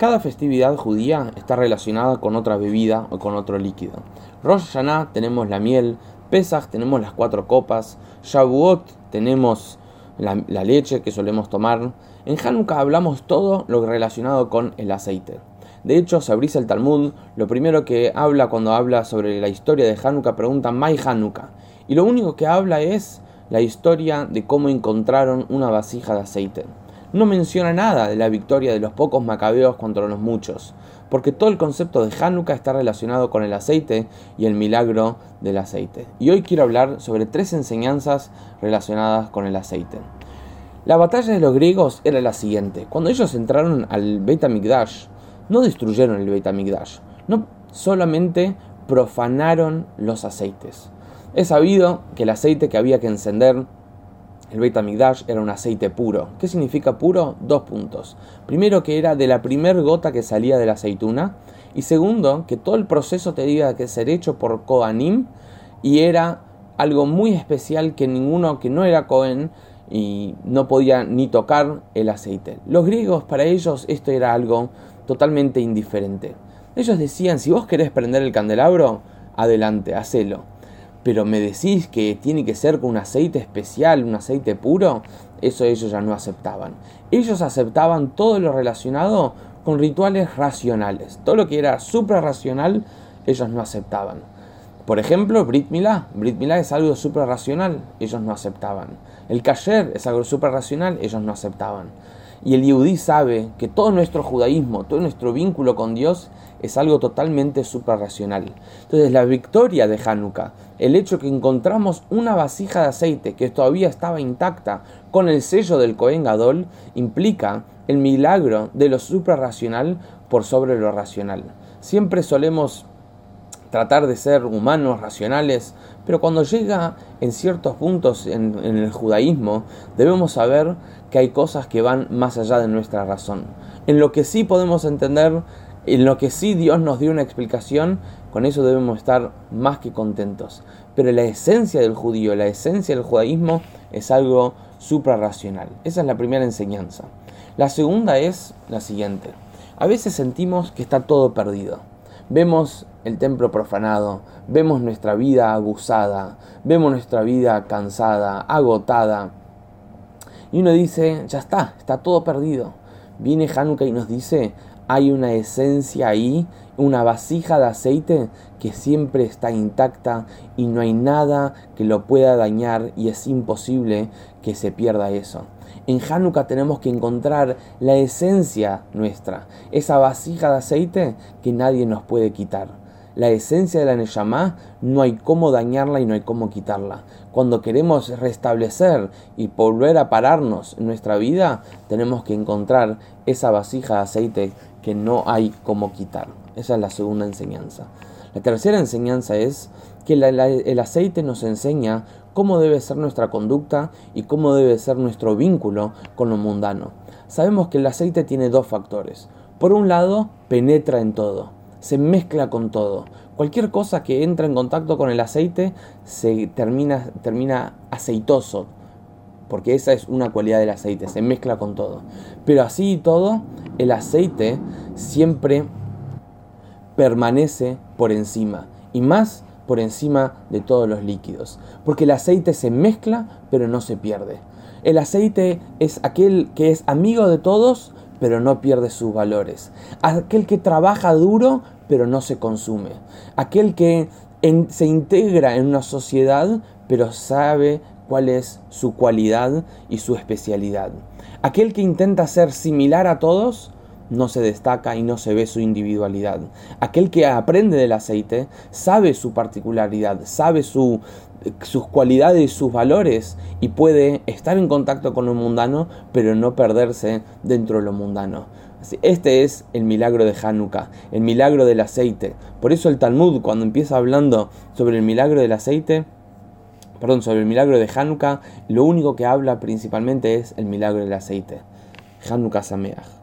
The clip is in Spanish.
Cada festividad judía está relacionada con otra bebida o con otro líquido. Rosh Hashanah tenemos la miel, Pesach tenemos las cuatro copas, Shavuot tenemos la, leche que solemos tomar. En Hanukkah hablamos todo lo relacionado con el aceite. De hecho, si abrís el Talmud, lo primero que habla cuando habla sobre la historia de Hanukkah pregunta Mai Hanukkah. Y lo único que habla es la historia de cómo encontraron una vasija de aceite. No menciona nada de la victoria de los pocos macabeos contra los muchos, porque todo el concepto de Hanukkah está relacionado con el aceite y el milagro del aceite. Y hoy quiero hablar sobre tres enseñanzas relacionadas con el aceite. La batalla de los griegos era la siguiente. Cuando ellos entraron al Beit HaMikdash, no destruyeron el Beit HaMikdash, no solamente profanaron los aceites. Es sabido que el aceite que había que encender el Beit HaMikdash era un aceite puro. ¿Qué significa puro? Dos puntos. Primero, que era de la primer gota que salía de la aceituna. Y segundo, que todo el proceso tenía que ser hecho por Kohanim y era algo muy especial que ninguno que no era Cohen y no podía ni tocar el aceite. Los griegos, para ellos, esto era algo totalmente indiferente. Ellos decían, si vos querés prender el candelabro, adelante, hacelo pero me decís que tiene que ser con un aceite especial, un aceite puro, eso ellos ya no aceptaban. Ellos aceptaban todo lo relacionado con rituales racionales. Todo lo que era racional, ellos no aceptaban. Por ejemplo, Brit Milá. Brit Milá es algo racional, ellos no aceptaban. El Kasher es algo racional, ellos no aceptaban. Y el Yehudí sabe que todo nuestro judaísmo, todo nuestro vínculo con Dios es algo totalmente suprarracional. Entonces la victoria de Hanukkah, el hecho que encontramos una vasija de aceite que todavía estaba intacta con el sello del Cohen Gadol, implica el milagro de lo suprarracional por sobre lo racional. Siempre solemos tratar de ser humanos, racionales, pero cuando llega en ciertos puntos en, el judaísmo, debemos saber que hay cosas que van más allá de nuestra razón. En lo que sí podemos entender, en lo que sí Dios nos dio una explicación, con eso debemos estar más que contentos. Pero la esencia del judío, la esencia del judaísmo es algo suprarracional. Esa es la primera enseñanza. La segunda es la siguiente. A veces sentimos que está todo perdido Vemos el templo profanado, vemos nuestra vida abusada, vemos nuestra vida cansada, agotada. Y uno dice, ya está, está todo perdido. Viene Hanukkah y nos dice, hay una esencia ahí, una vasija de aceite que siempre está intacta y no hay nada que lo pueda dañar y es imposible que se pierda eso. En Hanukkah tenemos que encontrar la esencia nuestra, esa vasija de aceite que nadie nos puede quitar. La esencia de la Neshama no hay cómo dañarla y no hay cómo quitarla. Cuando queremos restablecer y volver a pararnos en nuestra vida, tenemos que encontrar esa vasija de aceite que no hay cómo quitar. Esa es la segunda enseñanza. La tercera enseñanza es que el aceite nos enseña cómo debe ser nuestra conducta y cómo debe ser nuestro vínculo con lo mundano. Sabemos que el aceite tiene dos factores. Por un lado, penetra en todo, se mezcla con todo. Cualquier cosa que entra en contacto con el aceite se termina, termina aceitoso, porque esa es una cualidad del aceite, se mezcla con todo. Pero así y todo, el aceite siempre permanece por encima, y más por encima de todos los líquidos, porque el aceite se mezcla pero no se pierde. El aceite es aquel que es amigo de todos pero no pierde sus valores. Aquel que trabaja duro pero no se consume. Aquel que se integra en una sociedad pero sabe cuál es su cualidad y su especialidad. Aquel que intenta ser similar a todos no se destaca y no se ve su individualidad. Aquel que aprende del aceite sabe su particularidad, sabe su, sus cualidades y sus valores y puede estar en contacto con lo mundano, pero no perderse dentro de lo mundano. Este es el milagro de Hanukkah, el milagro del aceite. Por eso el Talmud, cuando empieza hablando sobre el milagro del aceite, perdón, sobre el milagro de Hanukkah, lo único que habla principalmente es el milagro del aceite. Hanukkah Sameach.